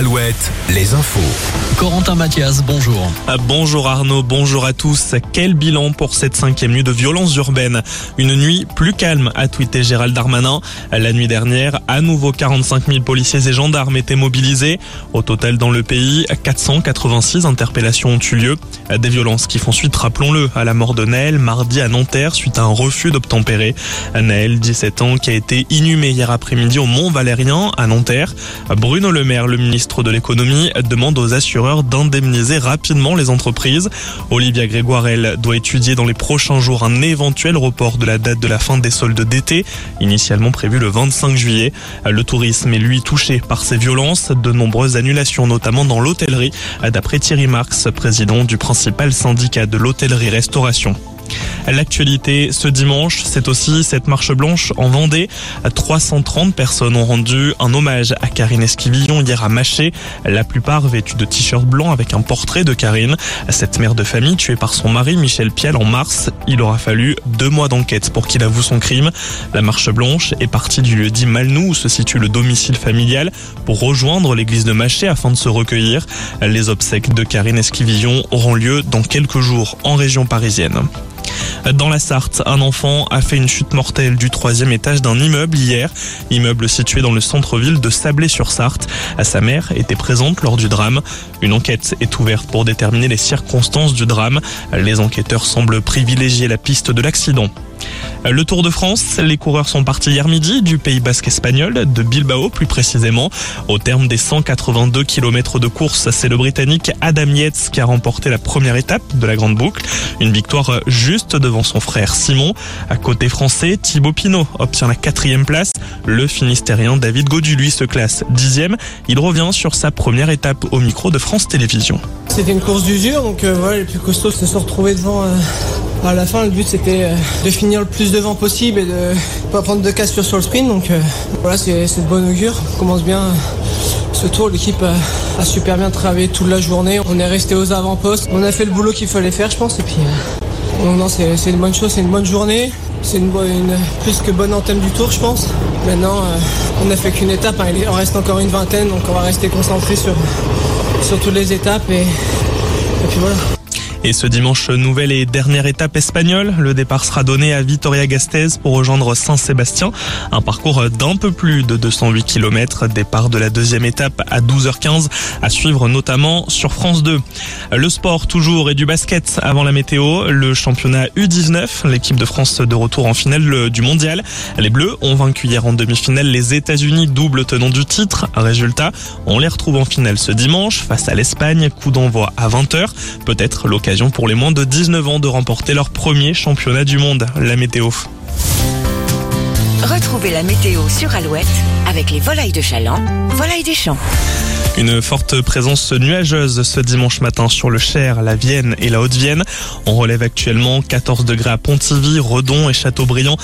Alouette, les infos. Corentin Mathias, bonjour. Ah, Bonjour Arnaud, bonjour à tous. Quel bilan pour cette cinquième nuit de violence urbaine? Une nuit plus calme, a tweeté Gérald Darmanin. La nuit dernière, à nouveau 45 000 policiers et gendarmes étaient mobilisés. Au total dans le pays, 486 interpellations ont eu lieu. Des violences qui font suite, rappelons-le, à la mort de Naël mardi à Nanterre suite à un refus d'obtempérer. Naël, 17 ans, qui a été inhumé hier après-midi au Mont Valérien à Nanterre. Bruno Le Maire, le ministre de l'économie, demande aux assureurs d'indemniser rapidement les entreprises. Olivia Grégoire, doit étudier dans les prochains jours un éventuel report de la date de la fin des soldes d'été, initialement prévu le 25 juillet. Le tourisme est lui touché par ces violences, de nombreuses annulations, notamment dans l'hôtellerie, d'après Thierry Marx, président du principal syndicat de l'hôtellerie-restauration. L'actualité ce dimanche, c'est aussi cette marche blanche en Vendée. 330 personnes ont rendu un hommage à Karine Esquivillon hier à Maché. La plupart vêtues de t-shirts blancs avec un portrait de Karine. Cette mère de famille tuée par son mari Michel Pial en mars. Il aura fallu deux mois d'enquête pour qu'il avoue son crime. La marche blanche est partie du lieu dit Malnou où se situe le domicile familial pour rejoindre l'église de Maché afin de se recueillir. Les obsèques de Karine Esquivillon auront lieu dans quelques jours en région parisienne. Dans la Sarthe, un enfant a fait une chute mortelle du troisième étage d'un immeuble hier. Immeuble situé dans le centre-ville de Sablé-sur-Sarthe. Sa mère était présente lors du drame. Une enquête est ouverte pour déterminer les circonstances du drame. Les enquêteurs semblent privilégier la piste de l'accident. Le Tour de France, les coureurs sont partis hier midi du Pays Basque espagnol, de Bilbao plus précisément. Au terme des 182 km de course, c'est le Britannique Adam Yates qui a remporté la première étape de la Grande Boucle. Une victoire juste devant son frère Simon. À côté français, Thibaut Pinot obtient la quatrième place. Le Finistérien David Godu, lui, se classe dixième. Il revient sur sa première étape au micro de France Télévisions. C'était une course d'usure, donc euh, voilà, les plus costauds se sont retrouvés devant. euh, à la fin, le but c'était euh, de finir le plus devant possible et de pas prendre de cassure sur le sprint. Donc euh, voilà, c'est de bon augure. On commence bien euh, ce tour. L'équipe a super bien travaillé toute la journée. On est resté aux avant-postes. On a fait le boulot qu'il fallait faire, je pense. Et puis, donc non, c'est une bonne chose, c'est une bonne journée. C'est une, bonne- une plus que bonne antenne du tour, je pense. Maintenant, on n'a fait qu'une étape. hein. Il en reste encore une vingtaine, donc on va rester concentré sur, sur toutes les étapes. Et, et puis voilà. Et ce dimanche, nouvelle et dernière étape espagnole. Le départ sera donné à Vitoria-Gasteiz pour rejoindre Saint-Sébastien. Un parcours d'un peu plus de 208 km. Départ de la deuxième étape à 12h15 à suivre notamment sur France 2. Le sport toujours et du basket avant la météo. Le championnat U19, l'équipe de France de retour en finale du mondial. Les Bleus ont vaincu hier en demi-finale les États-Unis, double tenant du titre. Résultat, on les retrouve en finale ce dimanche face à l'Espagne. Coup d'envoi à 20h. Peut-être l'occasion pour les moins de 19 ans de remporter leur premier championnat du monde. La météo. Retrouvez la météo sur Alouette avec les volailles de Chaland, volailles des champs. Une forte présence nuageuse ce dimanche matin sur le Cher, la Vienne et la Haute-Vienne. On relève actuellement 14 degrés à Pontivy, Redon et Châteaubriand.